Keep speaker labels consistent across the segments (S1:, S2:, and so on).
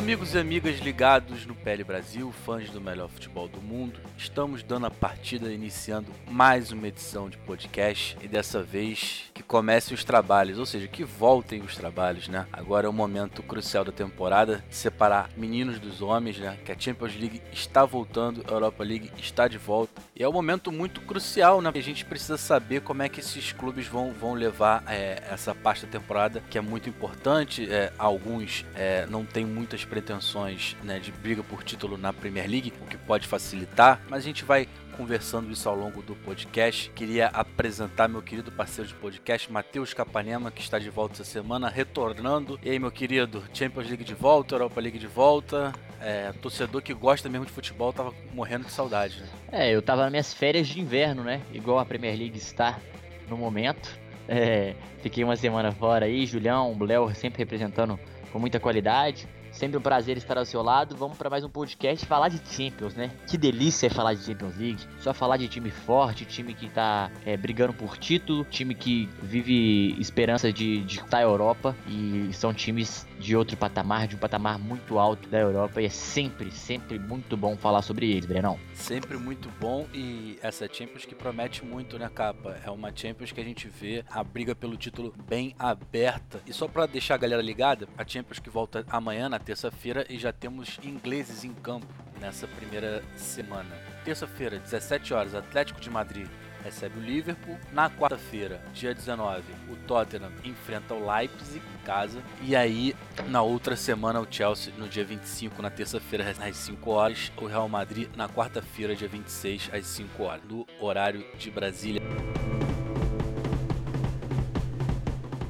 S1: Amigos e amigas ligados no PL Brasil, fãs do melhor futebol do mundo, estamos dando a partida iniciando mais uma edição de podcast e dessa vez que comecem os trabalhos, ou seja, que voltem os trabalhos, né? Agora é o momento crucial da temporada, separar meninos dos homens, né? Que a Champions League está voltando, a Europa League está de volta e é um momento muito crucial, né? A gente precisa saber como é que esses clubes vão, vão levar é, essa parte da temporada, que é muito importante. É, alguns é, não têm muitas pretensões né, de briga por título na Premier League, o que pode facilitar, mas a gente vai conversando isso ao longo do podcast. Queria apresentar meu querido parceiro de podcast, Matheus Capanema, que está de volta essa semana, retornando. E aí, meu querido, Champions League de volta, Europa League de volta. É, torcedor que gosta mesmo de futebol tava morrendo de saudade, né?
S2: É, eu tava nas minhas férias de inverno, né? Igual a Premier League está no momento. É, fiquei uma semana fora aí, Julião, Léo sempre representando com muita qualidade. Sempre um prazer estar ao seu lado. Vamos para mais um podcast falar de Champions, né? Que delícia é falar de Champions League. Só falar de time forte, time que tá é, brigando por título, time que vive esperança de estar a Europa e são times de outro patamar, de um patamar muito alto da Europa e é sempre, sempre muito bom falar sobre eles, Brenão.
S1: Sempre muito bom e essa Champions que promete muito, né, capa? É uma Champions que a gente vê a briga pelo título bem aberta. E só para deixar a galera ligada, a Champions que volta amanhã na terça-feira e já temos ingleses em campo nessa primeira semana. Terça-feira, 17 horas, Atlético de Madrid recebe o Liverpool. Na quarta-feira, dia 19, o Tottenham enfrenta o Leipzig em casa. E aí, na outra semana, o Chelsea, no dia 25, na terça-feira, às 5 horas. O Real Madrid, na quarta-feira, dia 26, às 5 horas, no horário de Brasília.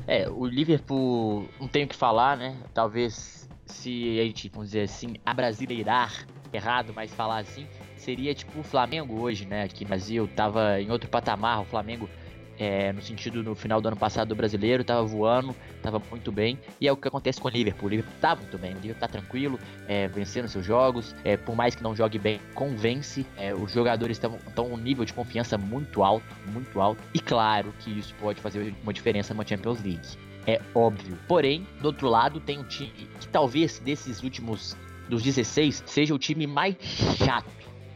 S2: É, o Liverpool não tem o que falar, né? Talvez se a gente, vamos dizer assim, abrasileirar errado, mas falar assim, seria tipo o Flamengo hoje, né? Aqui no Brasil, tava em outro patamar, o Flamengo é, no sentido no final do ano passado do brasileiro, tava voando, tava muito bem. E é o que acontece com o Liverpool. O Liverpool tá muito bem, o Liverpool tá tranquilo, é, vencendo seus jogos. É, por mais que não jogue bem, convence. É, os jogadores estão um nível de confiança muito alto, muito alto. E claro que isso pode fazer uma diferença numa Champions League. É óbvio. Porém, do outro lado, tem um time que talvez desses últimos dos 16 seja o time mais chato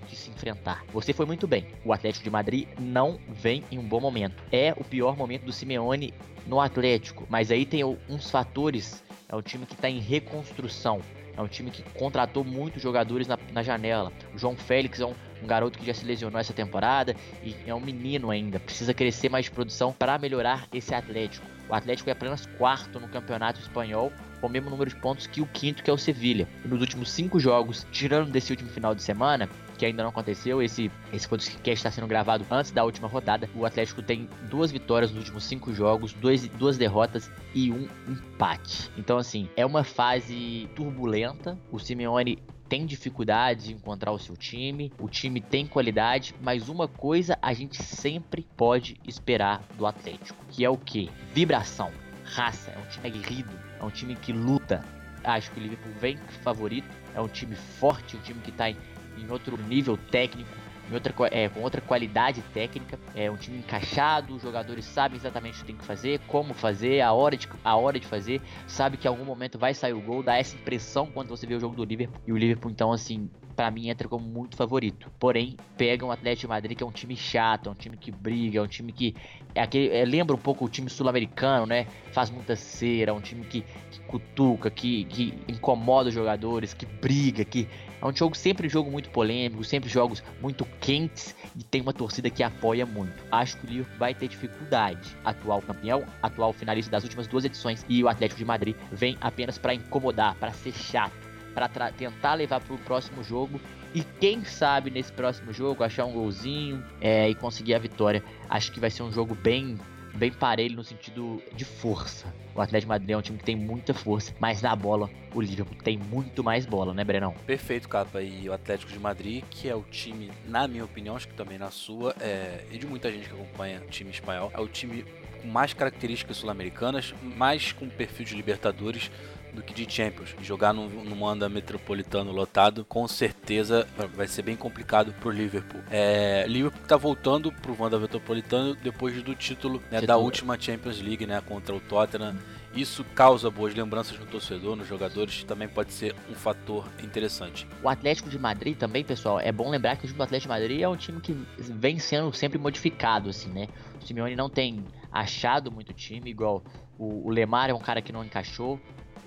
S2: de se enfrentar. Você foi muito bem. O Atlético de Madrid não vem em um bom momento. É o pior momento do Simeone no Atlético, mas aí tem uns fatores. É um time que está em reconstrução. É um time que contratou muitos jogadores na, na janela. O João Félix é um, um, garoto que já se lesionou essa temporada e é um menino ainda. Precisa crescer mais de produção para melhorar esse Atlético. O Atlético é apenas quarto no campeonato espanhol, com o mesmo número de pontos que o quinto, que é o Sevilha. E nos últimos cinco jogos, tirando desse último final de semana, que ainda não aconteceu, esse, esse podcast está sendo gravado antes da última rodada, o Atlético tem duas vitórias nos últimos cinco jogos, dois, duas derrotas e um empate. Então, assim, é uma fase turbulenta. O Simeone tem dificuldade em encontrar o seu time, o time tem qualidade, mas uma coisa a gente sempre pode esperar do Atlético, que é o que? Vibração, raça, é um time aguerrido, é um time que luta. Acho que o Liverpool vem favorito, é um time forte, um time que está em, em outro nível técnico, outra, é, com outra qualidade técnica. É um time encaixado, os jogadores sabem exatamente o que tem que fazer, como fazer, a hora de, a hora de fazer, sabe que em algum momento vai sair o gol, dá essa impressão quando você vê o jogo do Liverpool. E o Liverpool, então, assim, para mim entra como muito favorito. Porém, pega um Atlético de Madrid que é um time chato, é um time que briga, é um time que é aquele, é, lembra um pouco o time sul-americano, né? Faz muita cera, é um time que, que cutuca, que, que, incomoda os jogadores, que briga, que é um jogo sempre jogo muito polêmico, sempre jogos muito quentes e tem uma torcida que apoia muito. Acho que o Liverpool vai ter dificuldade. Atual campeão, atual finalista das últimas duas edições e o Atlético de Madrid vem apenas para incomodar, para ser chato para tentar levar para o próximo jogo e quem sabe nesse próximo jogo achar um golzinho é, e conseguir a vitória. Acho que vai ser um jogo bem bem parelho no sentido de força. O Atlético de Madrid é um time que tem muita força, mas na bola o Liverpool tem muito mais bola, né, Brenão?
S1: Perfeito, Capa. E o Atlético de Madrid, que é o time, na minha opinião, acho que também na sua, é, e de muita gente que acompanha o time espanhol, é o time com mais características sul-americanas, mais com perfil de Libertadores do que de Champions. Jogar num, num anda metropolitano lotado, com certeza vai ser bem complicado pro Liverpool. É, Liverpool tá voltando pro Wanda Metropolitano depois do título, né, da última Champions League, né, contra o Tottenham. Isso causa boas lembranças no torcedor, nos jogadores, também pode ser um fator interessante.
S2: O Atlético de Madrid também, pessoal, é bom lembrar que o Atlético de Madrid é um time que vem sendo sempre modificado, assim, né? O Simeone não tem achado muito time, igual o, o Lemar é um cara que não encaixou,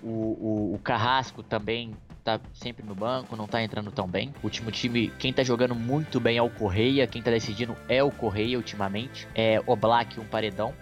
S2: o, o, o Carrasco também tá sempre no banco, não tá entrando tão bem. O último time, quem tá jogando muito bem é o Correia, quem tá decidindo é o Correia ultimamente. É o Black, um paredão.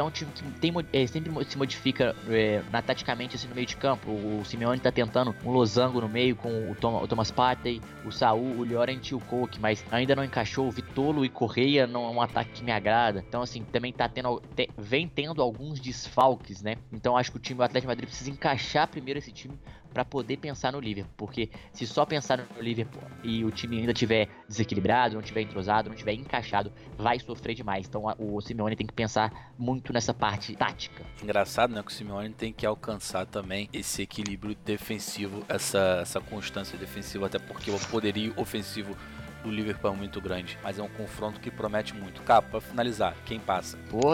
S2: Então, um time que tem, é, sempre se modifica é, na, taticamente assim, no meio de campo. O Simeone está tentando um losango no meio com o, Tom, o Thomas Partey, o Saul, o Llorente e o Coke, mas ainda não encaixou. O Vitolo e Correia não é um ataque que me agrada. Então, assim, também tá tendo, te, vem tendo alguns desfalques, né? Então, acho que o time do Atlético Madrid precisa encaixar primeiro esse time para poder pensar no Liverpool, porque se só pensar no Liverpool e o time ainda tiver desequilibrado, não tiver entrosado, não tiver encaixado, vai sofrer demais. Então o Simeone tem que pensar muito nessa parte tática.
S1: Engraçado, né, que o Simeone tem que alcançar também esse equilíbrio defensivo, essa essa constância defensiva, até porque o poderio ofensivo do Liverpool é muito grande, mas é um confronto que promete muito. Capa, para finalizar, quem passa?
S2: Pô,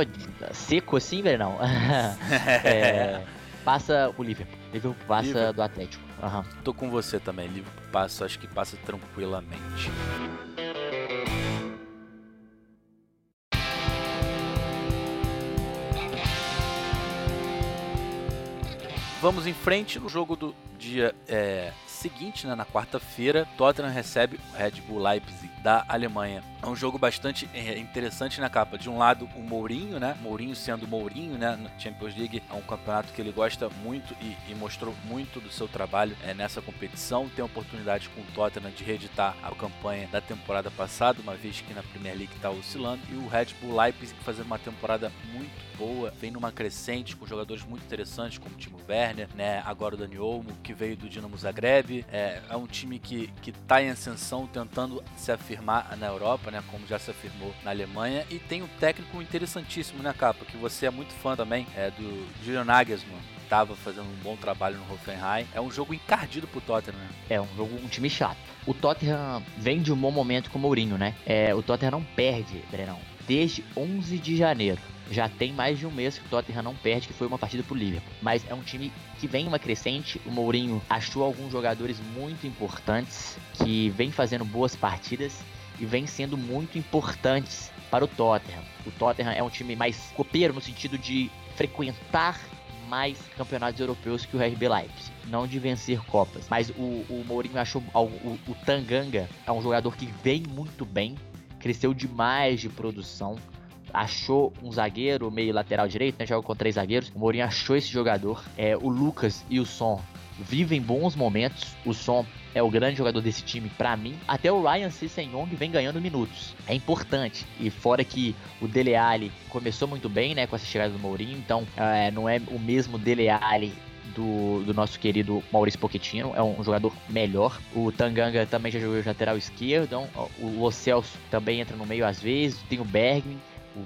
S2: seco assim, velho, não. é passa o Liverpool. Liverpool passa Liverpool. do Atlético. Uhum.
S1: Tô com você também. Liverpool passa, acho que passa tranquilamente. Vamos em frente no jogo do dia é, seguinte, né, na quarta-feira, Tottenham recebe o Red Bull Leipzig da Alemanha. É um jogo bastante é, interessante na capa. De um lado, o Mourinho, né? Mourinho sendo Mourinho, né? Na Champions League é um campeonato que ele gosta muito e, e mostrou muito do seu trabalho é, nessa competição. Tem a oportunidade com o Tottenham de reeditar a campanha da temporada passada, uma vez que na Premier League está oscilando. E o Red Bull Leipzig fazendo uma temporada muito boa, vem numa crescente com jogadores muito interessantes como o Timo Werner, né? Agora o Dani Olmo, que veio do Dinamo Zagreb. É, é um time que, que tá em ascensão, tentando se afirmar na Europa, né? Como já se afirmou na Alemanha. E tem um técnico interessantíssimo, né, Capa? Que você é muito fã também, é do Julian Nagelsmann estava fazendo um bom trabalho no Hoffenheim. É um jogo encardido pro Tottenham, né?
S2: É um jogo, um time chato. O Tottenham vem de um bom momento com o Mourinho, né? É, o Tottenham não perde, Brenão, desde 11 de janeiro já tem mais de um mês que o Tottenham não perde, que foi uma partida pro Liverpool. Mas é um time que vem uma crescente. O Mourinho achou alguns jogadores muito importantes que vem fazendo boas partidas e vem sendo muito importantes para o Tottenham. O Tottenham é um time mais copeiro no sentido de frequentar mais campeonatos europeus que o RB Leipzig. Não de vencer Copas. Mas o, o Mourinho achou. O, o, o Tanganga é um jogador que vem muito bem. Cresceu demais de produção achou um zagueiro, meio lateral direito, né? Joga com três zagueiros. O Mourinho achou esse jogador. É, o Lucas e o Son vivem bons momentos. O Son é o grande jogador desse time para mim. Até o Ryan Sessegnon vem ganhando minutos. É importante. E fora que o Dele Alli começou muito bem, né, com essa chegada do Mourinho, então é, não é o mesmo Dele Alli do, do, nosso querido Maurício Pochettino, é um jogador melhor. O Tanganga também já jogou lateral esquerdo, então, o Celso também entra no meio às vezes, tem o Bergman,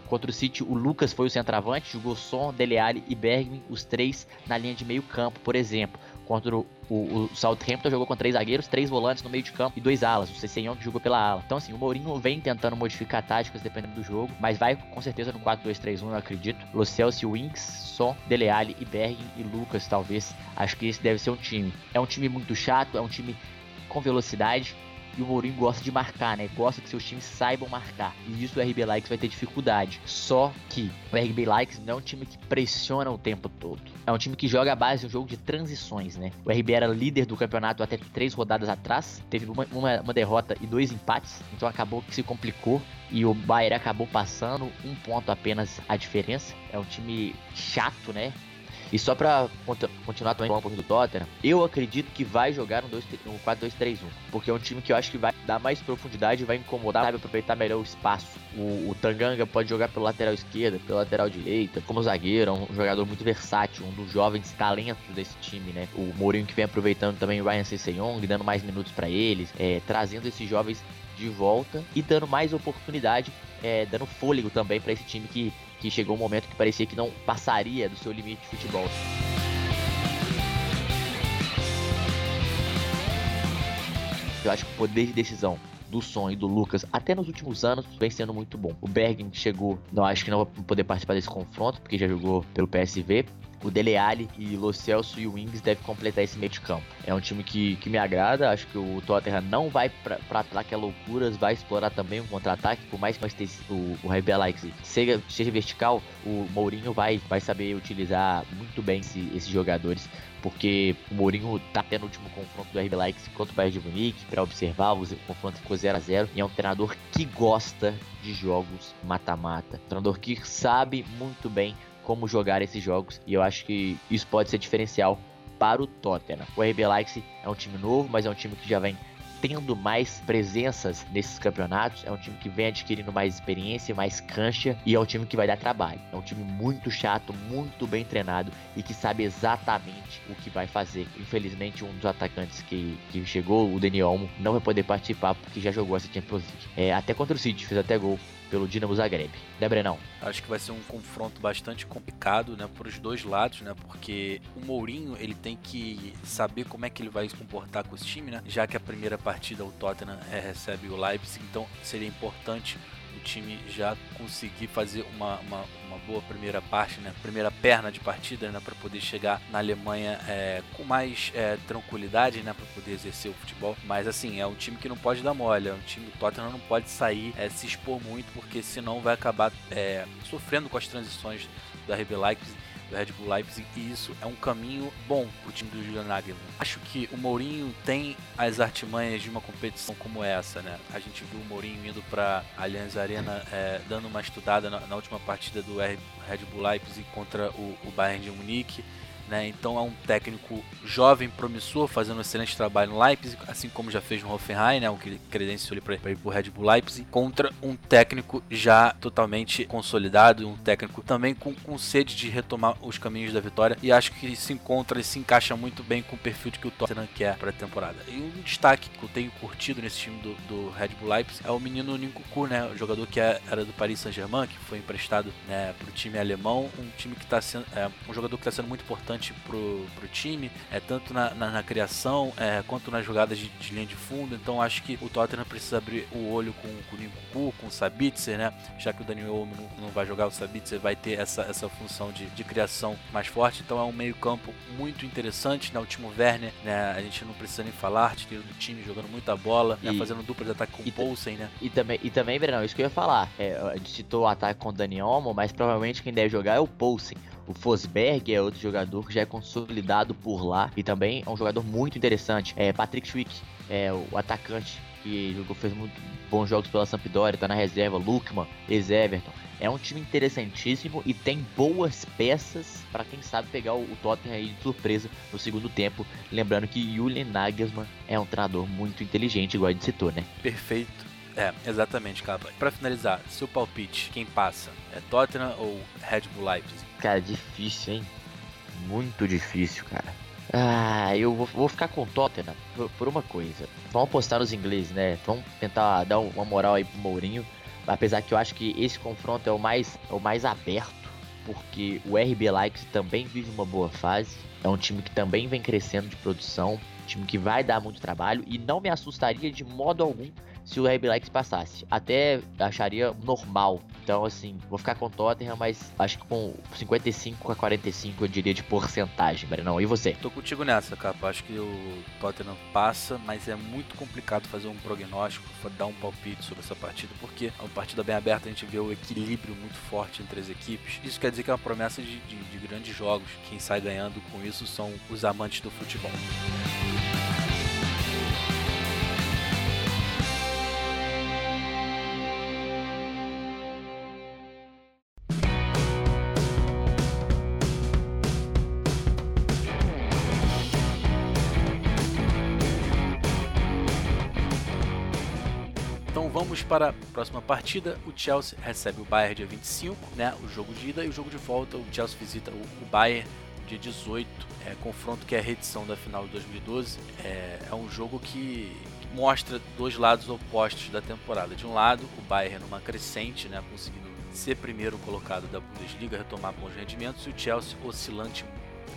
S2: contra o City, o Lucas foi o centroavante, jogou Son, Dele Alli e Bergman, os três na linha de meio campo, por exemplo. Contra o, o, o Southampton jogou com três zagueiros, três volantes no meio de campo e dois alas. O Cessenhon que jogou pela ala. Então, assim, o Mourinho vem tentando modificar táticas dependendo do jogo, mas vai com certeza no 4-2-3-1, eu acredito. Lo Celso, Winks, Son, Dele Alli e Bergman e Lucas, talvez. Acho que esse deve ser um time. É um time muito chato, é um time com velocidade, e o Mourinho gosta de marcar, né? Gosta que seus times saibam marcar. E isso o RB Likes vai ter dificuldade. Só que o RB Likes não é um time que pressiona o tempo todo. É um time que joga a base de um jogo de transições, né? O RB era líder do campeonato até três rodadas atrás. Teve uma, uma, uma derrota e dois empates. Então acabou que se complicou. E o Bayern acabou passando um ponto apenas a diferença. É um time chato, né? E só pra continuar também falando um pouquinho do Tottenham, eu acredito que vai jogar um, um 4-2-3-1. Porque é um time que eu acho que vai dar mais profundidade, vai incomodar, vai aproveitar melhor o espaço. O, o Tanganga pode jogar pelo lateral esquerda, pelo lateral direita, como zagueiro, é um jogador muito versátil, um dos jovens talentos desse time, né? O Mourinho que vem aproveitando também o Ryan Sessegnon, dando mais minutos para eles, é, trazendo esses jovens de volta e dando mais oportunidade, é, dando fôlego também para esse time que, que chegou um momento que parecia que não passaria do seu limite de futebol. Eu acho que o poder de decisão do Son e do Lucas, até nos últimos anos, vem sendo muito bom. O Bergen chegou, não acho que não vai poder participar desse confronto, porque já jogou pelo PSV, o Dele Alli e Lo Celso e o Wings devem completar esse meio de campo. É um time que, que me agrada, acho que o Tottenham não vai pra ataque a loucuras, vai explorar também um contra-ataque, por mais que o, o RB Leipzig seja, seja vertical, o Mourinho vai, vai saber utilizar muito bem esse, esses jogadores porque o Mourinho tá tendo o último confronto do RB Leipzig contra o Bayern de Munique para observar, o confronto ficou 0 a 0 e é um treinador que gosta de jogos mata-mata, treinador que sabe muito bem como jogar esses jogos e eu acho que isso pode ser diferencial para o Tottenham. O RB Leipzig é um time novo, mas é um time que já vem tendo mais presenças nesses campeonatos. É um time que vem adquirindo mais experiência, mais cancha e é um time que vai dar trabalho. É um time muito chato, muito bem treinado e que sabe exatamente o que vai fazer. Infelizmente, um dos atacantes que, que chegou, o Daniel Olmo, não vai poder participar porque já jogou essa Champions League. É, até contra o City, fez até gol pelo Dinamo Zagreb. Né, Brenão?
S1: Acho que vai ser um confronto bastante complicado, né, por os dois lados, né, porque o Mourinho, ele tem que saber como é que ele vai se comportar com esse time, né, já que a primeira partida o Tottenham é, recebe o Leipzig, então seria importante o time já conseguir fazer uma, uma, uma boa primeira parte, né? Primeira perna de partida, né? Para poder chegar na Alemanha é, com mais é, tranquilidade, né? Para poder exercer o futebol. Mas assim, é um time que não pode dar mole, é um time do Tottenham não pode sair, é, se expor muito, porque senão vai acabar é, sofrendo com as transições da RB Leipzig do Red Bull Leipzig e isso é um caminho bom pro time do Julian Nagelsmann. Acho que o Mourinho tem as artimanhas de uma competição como essa, né? A gente viu o Mourinho indo para Allianz Arena é, dando uma estudada na, na, última partida do Red Bull Leipzig contra o, o Bayern de Munique né? Então é um técnico jovem, promissor, fazendo um excelente trabalho no Leipzig, assim como já fez no Hoffenheim, né? o que credenciou para ir para o Red Bull Leipzig, contra um técnico já totalmente consolidado, um técnico também com, com sede de retomar os caminhos da vitória, e acho que se encontra e se encaixa muito bem com o perfil que o Tottenham quer para a temporada. E um destaque que eu tenho curtido nesse time do, do Red Bull Leipzig é o menino Nkunku, né? o jogador que é, era do Paris Saint-Germain, que foi emprestado né, para o time alemão, um time que está sendo é, um jogador que está sendo muito importante importante pro, pro time, é tanto na, na, na criação é, quanto nas jogadas de, de, linha de fundo. Então acho que o Tottenham precisa abrir o olho com, com o Nkunku, com o Sabitzer, né? Já que o Daniel Olmo não, não, vai jogar, o Sabitzer vai ter essa, essa função de, de criação mais forte. Então é um meio campo muito interessante, né? O Timo Werner, né? A gente não precisa nem falar, artilheiro do time, jogando muita bola, né? fazendo dupla de ataque com o Poulsen, né?
S2: E também, e também, Brenão, isso que eu ia falar. É, a gente citou o ataque com o Daniel Olmo, mas provavelmente quem deve jogar é o Poulsen. O Fosberg é outro jogador que já é consolidado por lá e também é um jogador muito interessante. É Patrick Schick, é o atacante que jogou, fez muito bons jogos pela Sampdoria, tá na reserva, Lukman, ex-Everton. É um time interessantíssimo e tem boas peças para quem sabe pegar o, Tottenham aí de surpresa no segundo tempo. Lembrando que Julian Nagelsmann é um treinador muito inteligente, igual a gente citou, né?
S1: Perfeito. É, exatamente, cara. Para finalizar, seu palpite, quem passa? É Tottenham ou Red Bull Leipzig?
S2: Cara, difícil, hein? Muito difícil, cara. Ah, eu vou, vou ficar com o Tottenham por, por, uma coisa. Vamos apostar nos ingleses, né? Vamos tentar dar uma moral aí pro Mourinho. Apesar que eu acho que esse confronto é o mais, é o mais aberto, porque o RB Leipzig também vive uma boa fase. É um time que também vem crescendo de produção, time que vai dar muito trabalho e não me assustaria de modo algum se o RB Leipzig passasse. Até acharia normal. Então, assim, vou ficar com o Tottenham, mas acho que com 55 a 45 eu diria de porcentagem, Brenão. E você?
S1: Tô contigo nessa, capa. Acho que o Tottenham passa, mas é muito complicado fazer um prognóstico, dar um palpite sobre essa partida, porque é uma partida bem aberta, a gente vê o equilíbrio muito forte entre as equipes. Isso quer dizer que é uma promessa de, de, de grandes jogos. Quem sai ganhando com isso são os amantes do futebol. Vamos para a próxima partida. O Chelsea recebe o Bayern dia 25, né? O jogo de ida e o jogo de volta. O Chelsea visita o Bayern dia 18. É, confronto que é a reedição da final de 2012. É, é um jogo que mostra dois lados opostos da temporada. De um lado, o Bayern numa crescente, né, conseguindo ser primeiro colocado da Bundesliga, retomar bons rendimentos, e o Chelsea oscilante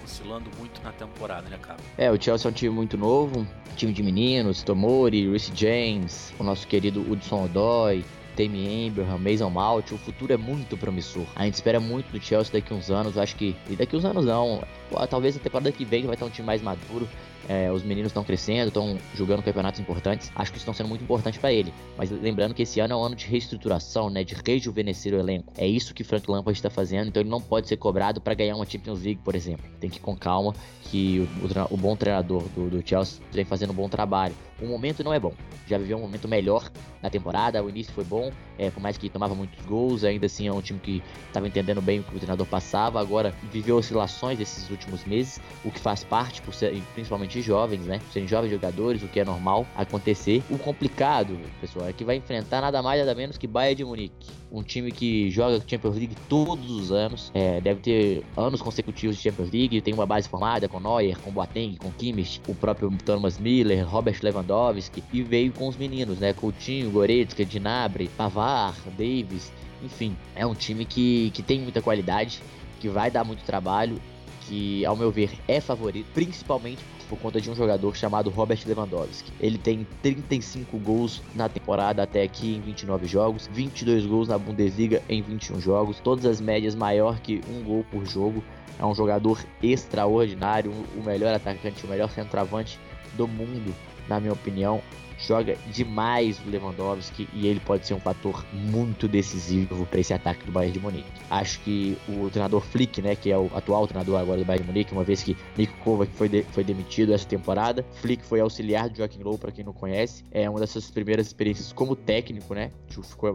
S1: oscilando muito na temporada, né, cara?
S2: É, o Chelsea é um time muito novo, time de meninos, Tomori, Reece James, o nosso querido Hudson Odoi, Tammy Abraham, Mason Mount, o futuro é muito promissor. A gente espera muito do Chelsea daqui uns anos, acho que. E daqui uns anos não. Talvez a temporada que vem vai estar um time mais maduro. É, os meninos estão crescendo, estão jogando campeonatos importantes. Acho que está sendo muito importante para ele. Mas lembrando que esse ano é um ano de reestruturação, né, de rejuvenescer o elenco. É isso que Frank Lampard está fazendo. Então ele não pode ser cobrado para ganhar uma Champions League, por exemplo. Tem que ir com calma que o, o, o bom treinador do, do Chelsea vem fazendo um bom trabalho. O momento não é bom. Já viveu um momento melhor na temporada. O início foi bom, é, por mais que tomava muitos gols, ainda assim é um time que estava entendendo bem o que o treinador passava. Agora viveu oscilações esses últimos meses, o que faz parte, por ser, principalmente jovens, né? Serem jovens jogadores, o que é normal acontecer. O complicado, pessoal, é que vai enfrentar nada mais nada menos que Bayern de Munique. Um time que joga Champions League todos os anos, é, deve ter anos consecutivos de Champions League, tem uma base formada com Neuer, com Boateng, com Kimmich, o próprio Thomas Miller, Robert Lewandowski, e veio com os meninos, né? Coutinho, Goretzka, Dinabre, Pavar, Davis, enfim, é um time que, que tem muita qualidade, que vai dar muito trabalho, que ao meu ver é favorito, principalmente por conta de um jogador chamado Robert Lewandowski. Ele tem 35 gols na temporada até aqui em 29 jogos, 22 gols na Bundesliga em 21 jogos, todas as médias maior que um gol por jogo. É um jogador extraordinário, o melhor atacante, o melhor centroavante do mundo, na minha opinião joga demais o Lewandowski e ele pode ser um fator muito decisivo para esse ataque do Bayern de Munique. Acho que o treinador Flick, né, que é o atual treinador agora do Bayern de Munique, uma vez que Nico Kovac foi, de, foi demitido essa temporada, Flick foi auxiliar de Joaquim Low, para quem não conhece, é uma das suas primeiras experiências como técnico, né,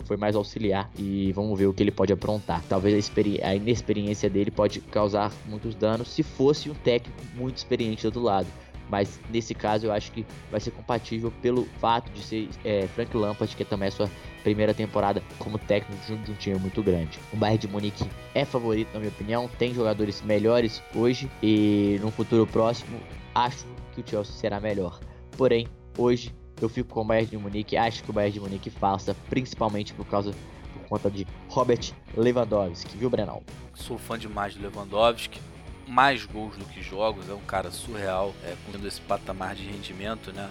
S2: foi mais auxiliar e vamos ver o que ele pode aprontar. Talvez a, a inexperiência dele pode causar muitos danos se fosse um técnico muito experiente do outro lado mas nesse caso eu acho que vai ser compatível pelo fato de ser é, Frank Lampard, que é também a sua primeira temporada como técnico de um time muito grande. O Bayern de Munique é favorito, na minha opinião, tem jogadores melhores hoje e no futuro próximo acho que o Chelsea será melhor. Porém, hoje eu fico com o Bayern de Munique, acho que o Bayern de Munique faça, principalmente por causa por conta de Robert Lewandowski, viu, Brenal?
S1: Sou fã demais do Lewandowski mais gols do que jogos, é um cara surreal, é, com esse patamar de rendimento, né?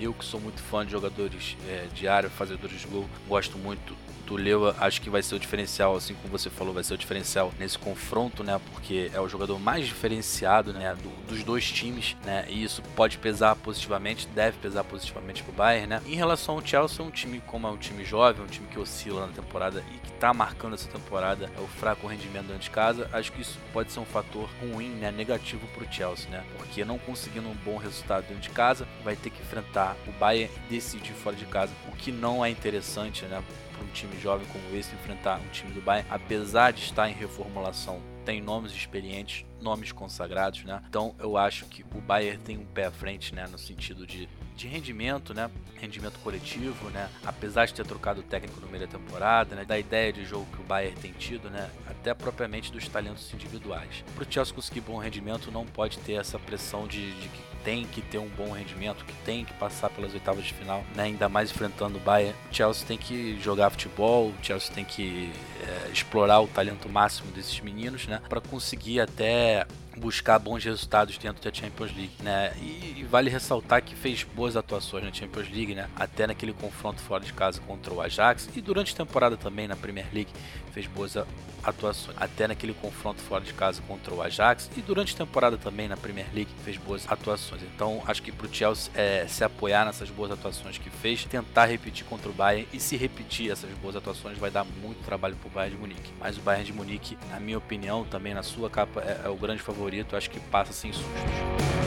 S1: Eu que sou muito fã de jogadores é, de fazedores de gol, gosto muito Lewa, acho que vai ser o diferencial, assim como você falou, vai ser o diferencial nesse confronto, né? Porque é o jogador mais diferenciado, né? Do, dos dois times, né? E isso pode pesar positivamente, deve pesar positivamente pro Bayern, né? Em relação ao Chelsea, é um time como é um time jovem, um time que oscila na temporada e que tá marcando essa temporada é o fraco rendimento dentro de casa. Acho que isso pode ser um fator ruim, né? Negativo pro Chelsea, né? Porque não conseguindo um bom resultado dentro de casa, vai ter que enfrentar o Bayern e decidir fora de casa, o que não é interessante, né? Para um time jovem como esse enfrentar um time do Bayern, apesar de estar em reformulação, tem nomes experientes, nomes consagrados, né? Então eu acho que o Bayern tem um pé à frente, né, no sentido de de rendimento, né? Rendimento coletivo, né? Apesar de ter trocado o técnico no meio da temporada, né? Da ideia de jogo que o Bayern tem tido, né? Até propriamente dos talentos individuais. Para o Chelsea conseguir bom rendimento, não pode ter essa pressão de, de que tem que ter um bom rendimento, que tem que passar pelas oitavas de final, né? ainda mais enfrentando o Bayern. O Chelsea tem que jogar futebol, o Chelsea tem que é, explorar o talento máximo desses meninos, né? Para conseguir até buscar bons resultados dentro da Champions League, né? E, e, vale ressaltar que fez boas atuações na Champions League, né? Até naquele confronto fora de casa contra o Ajax e durante a temporada também na Premier League fez boas atuações. Até naquele confronto fora de casa contra o Ajax e durante a temporada também na Premier League fez boas atuações. Então acho que para o Chelsea é, se apoiar nessas boas atuações que fez, tentar repetir contra o Bayern e se repetir essas boas atuações vai dar muito trabalho para o Bayern de Munique. Mas o Bayern de Munique, na minha opinião, também na sua capa é, é o grande favorito. Acho que passa sem sustos.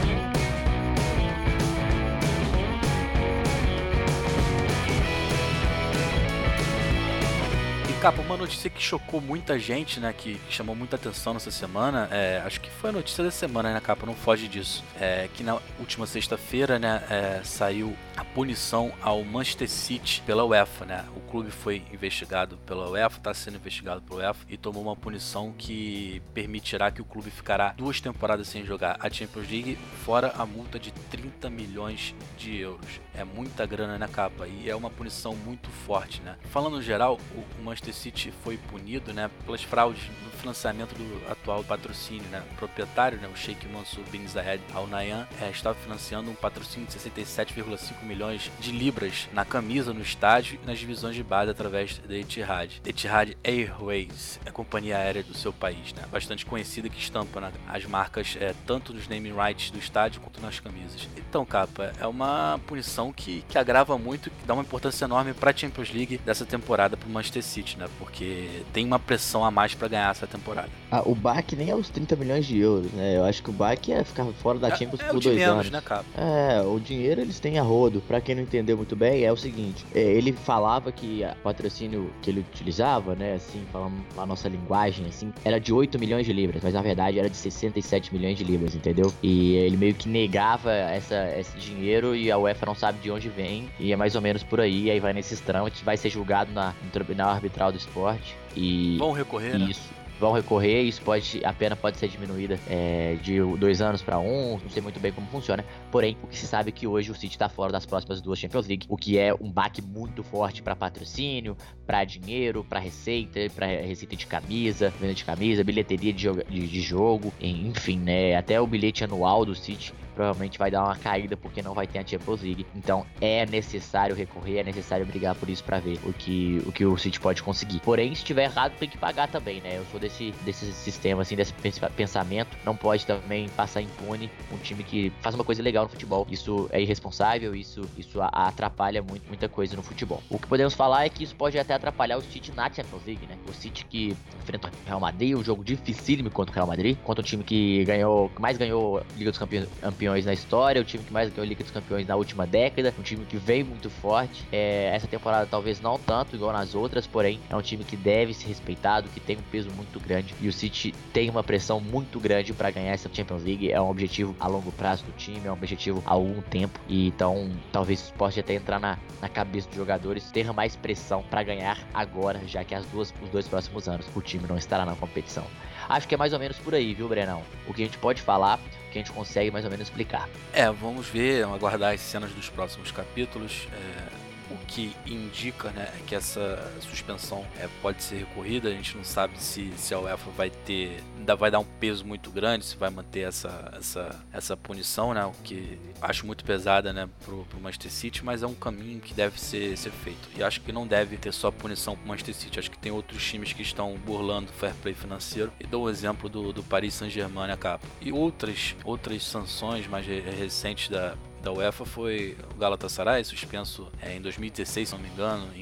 S1: Capa, uma notícia que chocou muita gente, né? Que, chamou muita atenção nessa semana. É, acho que foi a notícia da semana, né, Capa? Não foge disso. É, que na última sexta-feira, né? É, saiu a punição ao Manchester City pela UEFA, né? O clube foi investigado pela UEFA, está sendo investigado pela UEFA e tomou uma punição que permitirá que o clube ficará duas temporadas sem jogar a Champions League, fora a multa de 30 milhões de euros. É muita grana na capa e é uma punição muito forte, né? Falando no geral, o Manchester City foi punido, né, pelas fraudes no financiamento do atual patrocínio, né? O proprietário, né, o Sheikh Mansour bin Zayed Al Nahyan, é, estava financiando um patrocínio de 67,5 milhões de libras na camisa, no estádio e nas divisões de base através da Etihad. Etihad Airways é a companhia aérea do seu país, né? Bastante conhecida que estampa né, as marcas é, tanto nos naming rights do estádio quanto nas camisas. Então, capa, é uma punição que, que agrava muito, que dá uma importância enorme para a Champions League dessa temporada para o Manchester City, né? Porque tem uma pressão a mais para ganhar essa temporada.
S2: Ah, o BAC nem é os 30 milhões de euros, né? Eu acho que o BAC é ficar fora da Champions
S1: é, é
S2: por dois
S1: menos,
S2: anos.
S1: Né, capa?
S2: É, o dinheiro eles têm a rodo. Pra quem não entendeu muito bem, é o seguinte: é, ele falava que o patrocínio que ele utilizava, né, assim, falando a nossa linguagem, assim, era de 8 milhões de libras, mas na verdade era de 67 milhões de libras, entendeu? E ele meio que negava essa, esse dinheiro e a UEFA não sabe de onde vem, e é mais ou menos por aí, aí vai nesses trâmites, vai ser julgado na, no Tribunal Arbitral do Esporte. E
S1: Vão recorrer, né?
S2: isso vão recorrer, isso pode, a pena pode ser diminuída é, de dois anos para um, não sei muito bem como funciona. Porém, o que se sabe é que hoje o City está fora das próximas duas Champions League, o que é um baque muito forte para patrocínio, para dinheiro, para receita, para receita de camisa, venda de camisa, bilheteria de, jogo, de, de jogo, enfim, né? Até o bilhete anual do City provavelmente vai dar uma caída porque não vai ter a Champions League. Então é necessário recorrer, é necessário brigar por isso para ver o que, o que o City pode conseguir. Porém, se estiver errado, tem que pagar também, né? Eu sou desse, desse sistema, assim, desse pensamento. Não pode também passar impune um time que faz uma coisa legal no futebol. Isso é irresponsável, isso, isso atrapalha muito, muita coisa no futebol. O que podemos falar é que isso pode até atrapalhar o City na Champions League, né? O City que enfrenta o Real Madrid, um jogo dificílimo contra o Real Madrid, contra um time que ganhou, que mais ganhou Liga dos Campeões na história, o time que mais ganhou Liga dos Campeões na última década, um time que vem muito forte. É, essa temporada talvez não tanto igual nas outras, porém é um time que deve ser respeitado, que tem um peso muito grande e o City tem uma pressão muito grande para ganhar essa Champions League. É um objetivo a longo prazo do time, é um objetivo há algum tempo e então talvez isso possa até entrar na, na cabeça dos jogadores ter mais pressão para ganhar agora, já que as duas, os dois próximos anos o time não estará na competição. Acho que é mais ou menos por aí, viu, Brenão? O que a gente pode falar, o que a gente consegue mais ou menos explicar.
S1: É, vamos ver, aguardar as cenas dos próximos capítulos. É o que indica né, que essa suspensão é, pode ser recorrida. A gente não sabe se, se a UEFA vai ter, ainda vai dar um peso muito grande, se vai manter essa, essa, essa punição, né, o que acho muito pesada né, pro, pro Manchester City, mas é um caminho que deve ser, ser feito. E acho que não deve ter só punição pro Manchester City, acho que tem outros times que estão burlando o fair play financeiro. E dou o exemplo do, do Paris Saint-Germain, né, capa. E outras, outras sanções mais recentes da, da UEFA foi o Galatasaray, suspenso é, em 2016, se não me engano, em,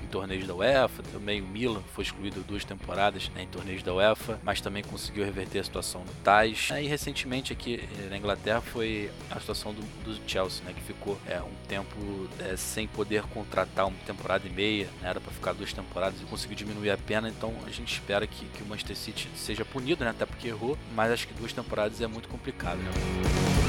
S1: em torneios da UEFA. Também o Milan foi excluído duas temporadas né, em torneios da UEFA, mas também conseguiu reverter a situação no Tais. E recentemente aqui eh, na Inglaterra foi a situação do, do Chelsea, né, que ficou é, um tempo é, sem poder contratar uma temporada e meia, né, era para ficar duas temporadas e conseguiu diminuir a pena. Então a gente espera que, que o Manchester City seja punido, né, até porque errou, mas acho que duas temporadas é muito complicado. Né?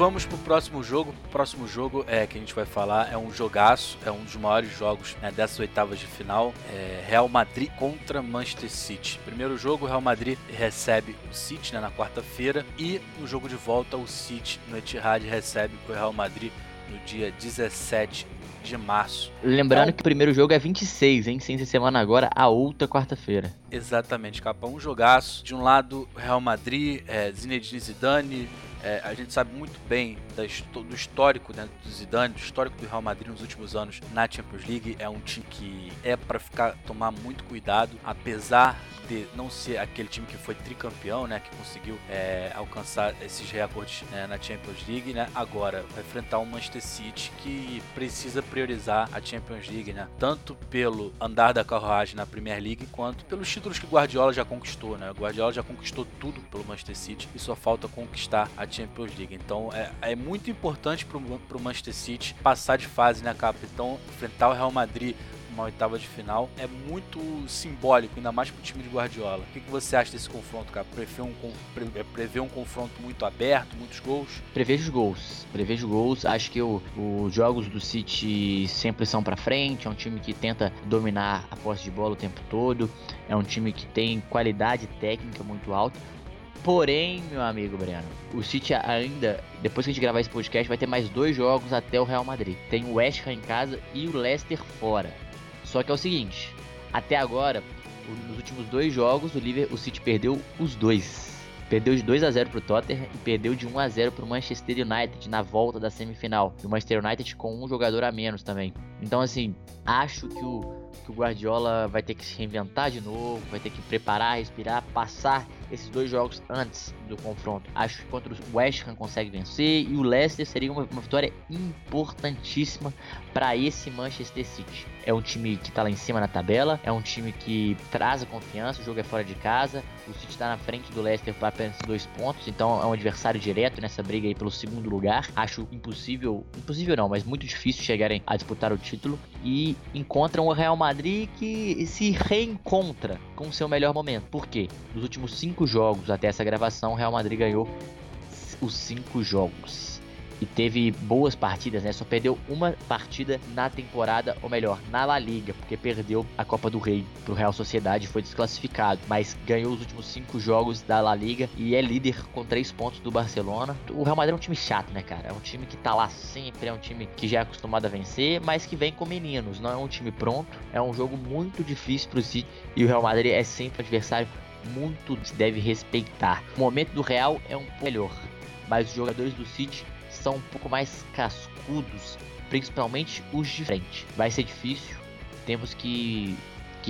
S1: Vamos pro próximo jogo. O próximo jogo é que a gente vai falar é um jogaço, é um dos maiores jogos né, dessas oitavas de final. É Real Madrid contra Manchester City. Primeiro jogo, o Real Madrid recebe o City né, na quarta-feira e no jogo de volta o City no Etihad recebe o Real Madrid no dia 17 de março.
S2: Lembrando então, que o primeiro jogo é 26, hein? Sem semana agora, a outra quarta-feira.
S1: Exatamente, capa. Um jogaço. De um lado, Real Madrid, é, Zinedine Zidane, é, a gente sabe muito bem do histórico né, do Zidane, do histórico do Real Madrid nos últimos anos na Champions League. É um time que é para ficar tomar muito cuidado, apesar de não ser aquele time que foi tricampeão, né, que conseguiu é, alcançar esses recordes né, na Champions League, né, agora vai enfrentar o Manchester City que precisa priorizar a Champions League, né, tanto pelo andar da carruagem na Premier League quanto pelos títulos que Guardiola já conquistou, né? Guardiola já conquistou tudo pelo Manchester City e só falta conquistar a Champions League. Então é, é muito importante pro, pro Manchester City passar de fase, né, Capa? Então enfrentar o Real Madrid uma oitava de final é muito simbólico, ainda mais pro time de Guardiola. O que, que você acha desse confronto, cara? Prevê um, pre, é, um confronto muito aberto, muitos gols?
S2: Prevejo gols. Prevejo gols. Acho que os jogos do City sempre são para frente. É um time que tenta dominar a posse de bola o tempo todo. É um time que tem qualidade técnica muito alta. Porém, meu amigo Breno, o City ainda, depois que a gente gravar esse podcast, vai ter mais dois jogos até o Real Madrid. Tem o West Ham em casa e o Leicester fora. Só que é o seguinte, até agora, nos últimos dois jogos, o Liverpool, o City perdeu os dois. Perdeu de 2 a 0 pro Tottenham e perdeu de 1 a 0 pro Manchester United na volta da semifinal. E o Manchester United com um jogador a menos também. Então assim, acho que o que o Guardiola vai ter que se reinventar de novo, vai ter que preparar, respirar, passar esses dois jogos antes do confronto. Acho que contra o West Ham consegue vencer e o Leicester seria uma, uma vitória importantíssima para esse Manchester City. É um time que está lá em cima na tabela, é um time que traz a confiança, o jogo é fora de casa, o City está na frente do Leicester para apenas dois pontos, então é um adversário direto nessa briga aí pelo segundo lugar. Acho impossível, impossível não, mas muito difícil chegarem a disputar o título e encontram o Real Madrid que se reencontra com seu melhor momento. Por quê? Nos últimos cinco jogos até essa gravação, o Real Madrid ganhou os cinco jogos e teve boas partidas, né? Só perdeu uma partida na temporada, ou melhor, na La Liga, porque perdeu a Copa do Rei pro Real Sociedade, foi desclassificado, mas ganhou os últimos cinco jogos da La Liga e é líder com três pontos do Barcelona. O Real Madrid é um time chato, né, cara? É um time que tá lá sempre, é um time que já é acostumado a vencer, mas que vem com meninos, não é um time pronto. É um jogo muito difícil pro City e o Real Madrid é sempre um adversário muito deve respeitar. O momento do Real é um pouco melhor, mas os jogadores do City são um pouco mais cascudos, principalmente os de frente. Vai ser difícil, temos que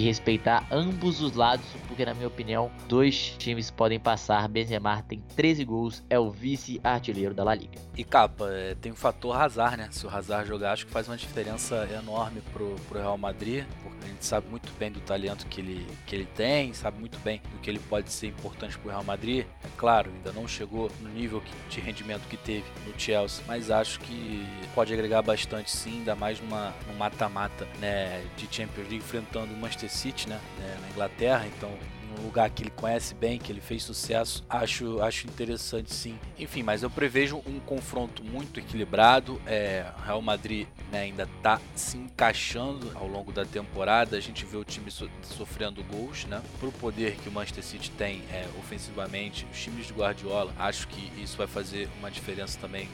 S2: que respeitar ambos os lados, porque na minha opinião, dois times podem passar. Benzema tem 13 gols, é o vice-artilheiro da La Liga.
S1: E capa, é, tem o fator Hazard, né? Se o Hazard jogar, acho que faz uma diferença enorme pro, pro Real Madrid, porque a gente sabe muito bem do talento que ele, que ele tem, sabe muito bem do que ele pode ser importante pro Real Madrid. É claro, ainda não chegou no nível de rendimento que teve no Chelsea, mas acho que pode agregar bastante sim, ainda mais numa, num mata-mata né, de Champions League enfrentando o Manchester City, né, né, na Inglaterra, então um lugar que ele conhece bem, que ele fez sucesso, acho, acho interessante sim. Enfim, mas eu prevejo um confronto muito equilibrado. É, Real Madrid né, ainda está se encaixando ao longo da temporada. A gente vê o time so, sofrendo gols, né? Pro poder que o Manchester City tem é, ofensivamente, os times de Guardiola, acho que isso vai fazer uma diferença também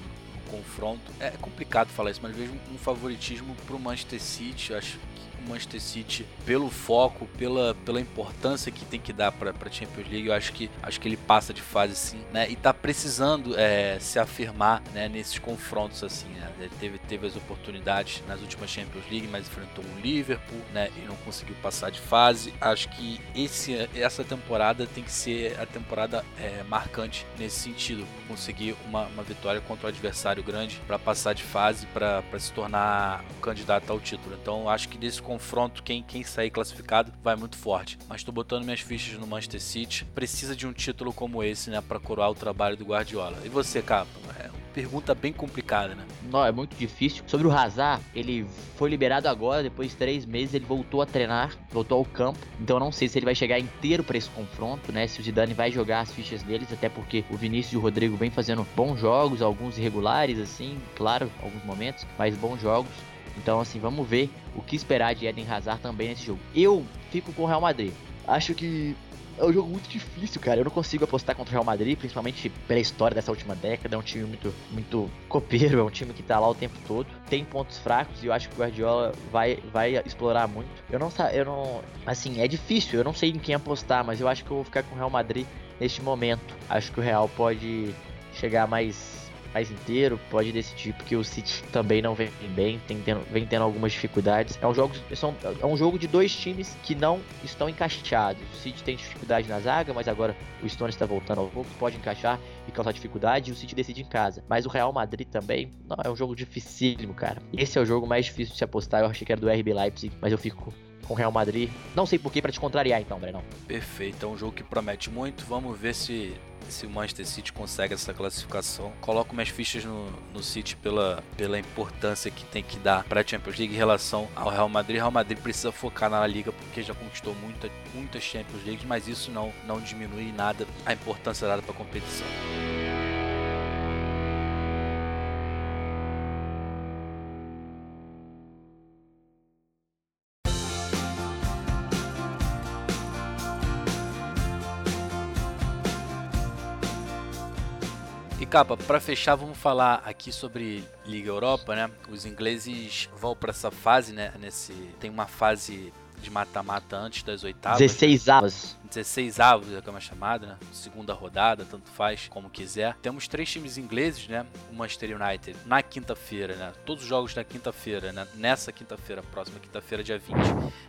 S1: confronto. É complicado falar isso, mas vejo um favoritismo pro Manchester City. Acho Manchester City pelo foco, pela, pela importância que tem que dar para a Champions League. Eu acho que acho que ele passa de fase sim, né? E tá precisando é, se afirmar, né, nesses confrontos assim, né? Ele teve teve as oportunidades nas últimas Champions League, mas enfrentou o Liverpool, né, e não conseguiu passar de fase. Acho que esse essa temporada tem que ser a temporada é, marcante nesse sentido, conseguir uma, uma vitória contra o um adversário grande para passar de fase, para se tornar um candidato ao título. Então, acho que desse confronto confronto, quem, quem sair classificado vai muito forte. Mas estou botando minhas fichas no Manchester City. Precisa de um título como esse, né, para coroar o trabalho do Guardiola. E você, Capa? É uma pergunta bem complicada, né?
S2: Não, é muito difícil. Sobre o Hazard, ele foi liberado agora, depois de três meses ele voltou a treinar, voltou ao campo. Então eu não sei se ele vai chegar inteiro para esse confronto, né? Se o Zidane vai jogar as fichas deles, até porque o Vinícius e o Rodrigo vêm fazendo bons jogos, alguns irregulares, assim, claro, alguns momentos, mas bons jogos. Então, assim, vamos ver o que esperar de Eden Hazard também nesse jogo. Eu fico com o Real Madrid. Acho que é um jogo muito difícil, cara. Eu não consigo apostar contra o Real Madrid, principalmente pela história dessa última década. É um time muito, muito copeiro, é um time que tá lá o tempo todo. Tem pontos fracos e eu acho que o Guardiola vai, vai explorar muito. Eu não eu não, assim, é difícil. Eu não sei em quem apostar, mas eu acho que eu vou ficar com o Real Madrid neste momento. Acho que o Real pode chegar mais mais inteiro, pode decidir, porque o City também não vem bem, tem, tendo, vem tendo algumas dificuldades. É um, jogo, são, é um jogo de dois times que não estão encaixados. O City tem dificuldade na zaga, mas agora o Stone está voltando ao jogo, pode encaixar e causar dificuldade, e o City decide em casa. Mas o Real Madrid também, não, é um jogo dificílimo, cara. Esse é o jogo mais difícil de se apostar, eu achei que era do RB Leipzig, mas eu fico com o Real Madrid. Não sei porquê, para te contrariar então, Brenão.
S1: Perfeito, é um jogo que promete muito. Vamos ver se se o Manchester City consegue essa classificação. Coloco minhas fichas no, no City pela, pela importância que tem que dar para a Champions League em relação ao Real Madrid. Real Madrid precisa focar na Liga porque já conquistou muita, muitas Champions League, mas isso não, não diminui nada a importância dada para a competição. Capa, para fechar, vamos falar aqui sobre Liga Europa, né? Os ingleses vão para essa fase, né? Nesse tem uma fase de mata-mata antes das oitavas.
S2: 16 avos.
S1: 16 avos é como é chamada, né? Segunda rodada, tanto faz como quiser. Temos três times ingleses, né? O Manchester United na quinta-feira, né? Todos os jogos da quinta-feira, né? Nessa quinta-feira, próxima quinta-feira, dia 20.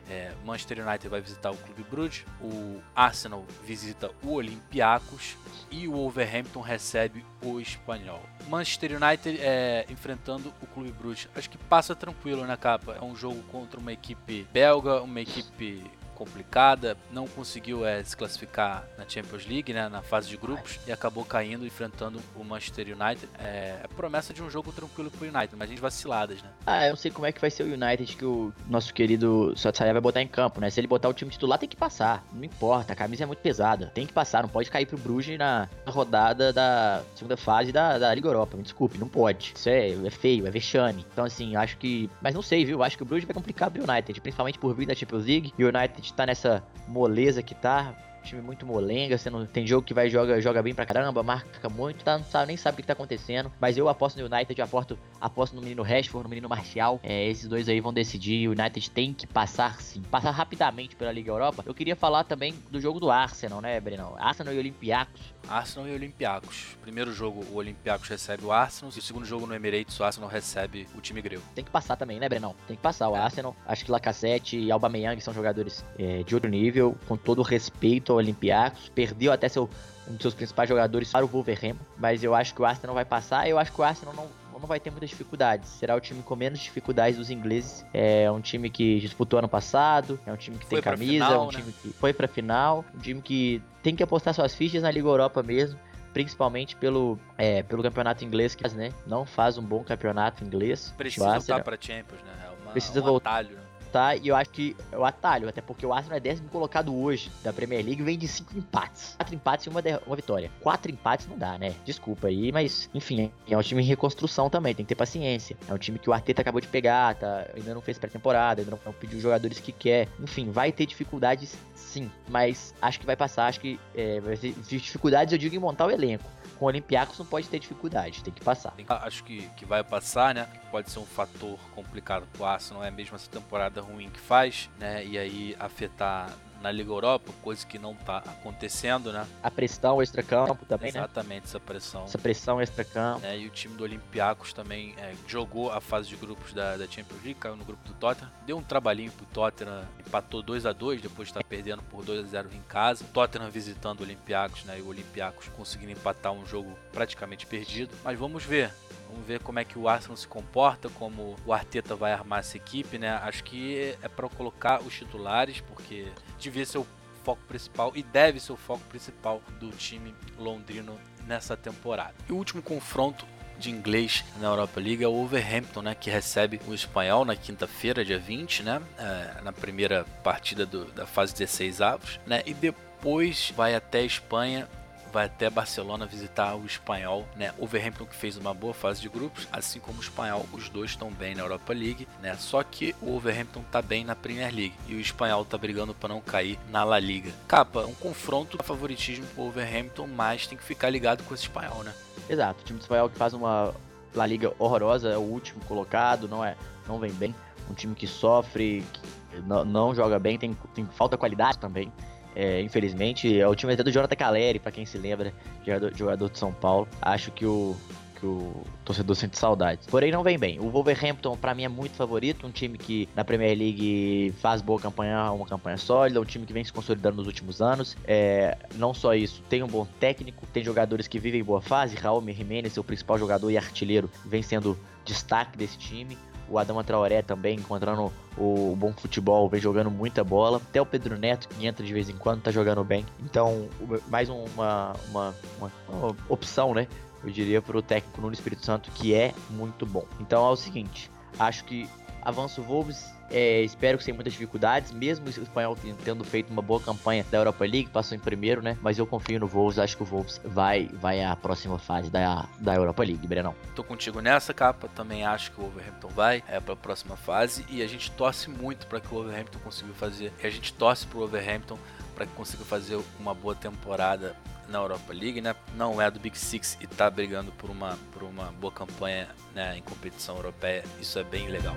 S1: É, Manchester United vai visitar o Clube Brugge, o Arsenal visita o Olympiacos e o Wolverhampton recebe o Espanhol. Manchester United é, enfrentando o Clube Brugge. Acho que passa tranquilo, né, capa? É um jogo contra uma equipe belga, uma equipe complicada, não conseguiu é, se classificar na Champions League, né, na fase de grupos, e acabou caindo enfrentando o Manchester United. É a promessa de um jogo tranquilo pro United, mas a gente vaciladas, né?
S2: Ah, eu não sei como é que vai ser o United que o nosso querido Sotsaya vai botar em campo, né? Se ele botar o time titular, tem que passar. Não importa, a camisa é muito pesada. Tem que passar, não pode cair pro Bruges na rodada da segunda fase da, da Liga Europa. Me desculpe, não pode. Isso é, é feio, é vexame. Então, assim, acho que. Mas não sei, viu? Acho que o Bruges vai complicar pro United, principalmente por vir da Champions League. E o United tá nessa moleza que tá. Time muito molenga, você não tem jogo que vai joga, joga bem pra caramba, marca muito, tá, não sabe, nem sabe o que tá acontecendo. Mas eu aposto no United, aposto, aposto no menino Rashford, no menino Martial. É, esses dois aí vão decidir. O United tem que passar sim, passar rapidamente pela Liga Europa. Eu queria falar também do jogo do Arsenal, né, Brenão? Arsenal e Olympiacos.
S1: Arsenal e Olympiacos. Primeiro jogo, o Olympiacos recebe o Arsenal. E o segundo jogo no Emirates, o Arsenal recebe o time grego.
S2: Tem que passar também, né, Brenão? Tem que passar. O
S1: É.
S2: Arsenal, acho que Lacazette e Aubameyang são jogadores é, de outro nível, com todo o respeito ao Olympiacos. Perdeu até seu, um dos seus principais jogadores para o Wolverhampton, mas eu acho que o Arsenal vai passar. Eu acho que o Arsenal não, não vai ter muitas dificuldades. Será o time com menos dificuldades dos ingleses. É um time que disputou ano passado, é um time que
S1: Foi
S2: tem camisa,
S1: final,
S2: é um
S1: né?
S2: time que foi pra final, um time que tem que apostar suas fichas na Liga Europa mesmo. Principalmente pelo, é, pelo campeonato inglês, que né, não faz um bom campeonato inglês.
S1: Precisa voltar pra Champions, né? É uma,
S2: Precisa
S1: um
S2: voltar.
S1: atalho, né?
S2: Tá? E eu acho que é o atalho, até porque o Arsenal é décimo colocado hoje da Premier League vem de cinco empates. Quatro empates e uma, uma vitória. Quatro empates não dá, né? Desculpa aí, mas enfim, é um time em reconstrução também, tem que ter paciência. É um time que o Arteta acabou de pegar, tá? ainda não fez pré-temporada, ainda não, não pediu os jogadores que quer. Enfim, vai ter dificuldades sim, mas acho que vai passar, acho que é, vai ter dificuldades, eu digo, em montar o elenco. Com o Olympiacos não pode ter dificuldade, tem que passar.
S1: Acho que, que vai passar, né? Pode ser um fator complicado pro Arsenal, é mesmo essa temporada ruim que faz, né? E aí afetar na Liga Europa, coisa que não tá acontecendo, né?
S2: A pressão, extra-campo também, né?
S1: Exatamente essa pressão.
S2: Essa pressão extra-campo.
S1: né? E o time do Olympiacos também é, jogou a fase de grupos da, da Champions League, caiu no grupo do Tottenham. Deu um trabalhinho pro Tottenham, empatou 2 a 2 depois de estar perdendo por 2 a 0 em casa. Tottenham visitando o Olympiacos, né? E o Olympiacos conseguindo empatar um jogo praticamente perdido. Mas vamos ver. Vamos ver como é que o Arsenal se comporta, como o Arteta vai armar essa equipe, né? Acho que é para colocar os titulares, porque devia ser o foco principal e deve ser o foco principal do time londrino nessa temporada. E o último confronto de inglês na Europa League é o Wolverhampton, né, que recebe o Espanhol na quinta-feira, dia 20, né, é, na primeira partida do- da fase 16 avos, né, e depois vai até a Espanha vai até Barcelona visitar o Espanhol, né? O Wolverhampton que fez uma boa fase de grupos, assim como o Espanhol, os dois estão bem na Europa League, né? Só que o Wolverhampton tá bem na Premier League e o Espanhol tá brigando para não cair na La Liga. Capa, um confronto de favoritismo pro Wolverhampton, mas tem que ficar ligado com esse Espanhol, né?
S2: Exato, o time do espanhol que faz uma La Liga horrorosa, é o último colocado, não é, não vem bem. Um time que sofre, que não, não joga bem, tem, tem falta qualidade também. É, infelizmente, é o time até do Jonathan Caleri, pra quem se lembra, jogador, jogador de São Paulo. Acho que o que o torcedor sente saudades. Porém, não vem bem. O Wolverhampton, pra mim, é muito favorito. Um time que na Premier League faz boa campanha, uma campanha sólida. Um time que vem se consolidando nos últimos anos. É, não só isso, tem um bom técnico, tem jogadores que vivem boa fase. Raul Jiménez, seu principal jogador e artilheiro, vem sendo destaque desse time. O Adama Traoré também encontrando o bom futebol, vem jogando muita bola. Até o Pedro Neto, que entra de vez em quando, tá jogando bem. Então, mais uma, uma, uma, uma opção, né? Eu diria para o técnico no Espírito Santo, que é muito bom. Então é o seguinte, acho que avança o Wolves é, espero que sem muitas dificuldades, mesmo o espanhol tendo feito uma boa campanha da Europa League, passou em primeiro, né? Mas eu confio no Wolves, acho que o Wolves vai, vai à próxima fase da, da Europa League, Brenão.
S1: Tô contigo nessa capa, também acho que o Wolverhampton vai é, para a próxima fase e a gente torce muito para que o Wolverhampton consiga fazer, e a gente torce pro Wolverhampton para que consiga fazer uma boa temporada na Europa League, né? Não é do Big Six e tá brigando por uma, por uma boa campanha né, em competição europeia. Isso é bem legal.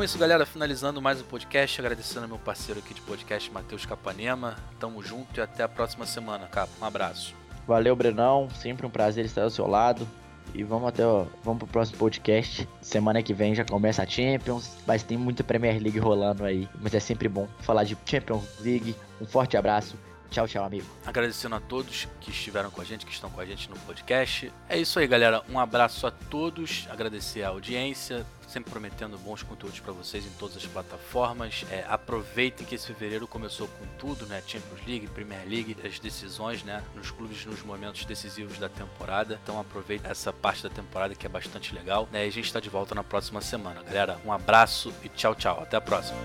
S1: Então é isso, galera. Finalizando mais um podcast. Agradecendo ao meu parceiro aqui de podcast, Matheus Capanema. Tamo junto e até a próxima semana, Capa. Um abraço.
S2: Valeu, Brenão. Sempre um prazer estar ao seu lado. E vamos até, ó, vamos pro próximo podcast. Semana que vem já começa a Champions, mas tem muita Premier League rolando aí. Mas é sempre bom falar de Champions League. Um forte abraço. Tchau, tchau, amigo.
S1: Agradecendo a todos que estiveram com a gente, que estão com a gente no podcast. É isso aí, galera. Um abraço a todos. Agradecer a audiência sempre prometendo bons conteúdos para vocês em todas as plataformas. É, aproveitem que esse fevereiro começou com tudo, né? Champions League, Premier League, as decisões, né? Nos clubes nos momentos decisivos da temporada. Então aproveitem essa parte da temporada que é bastante legal. Né? E a gente está de volta na próxima semana, galera. Um abraço e tchau, tchau. Até a próxima.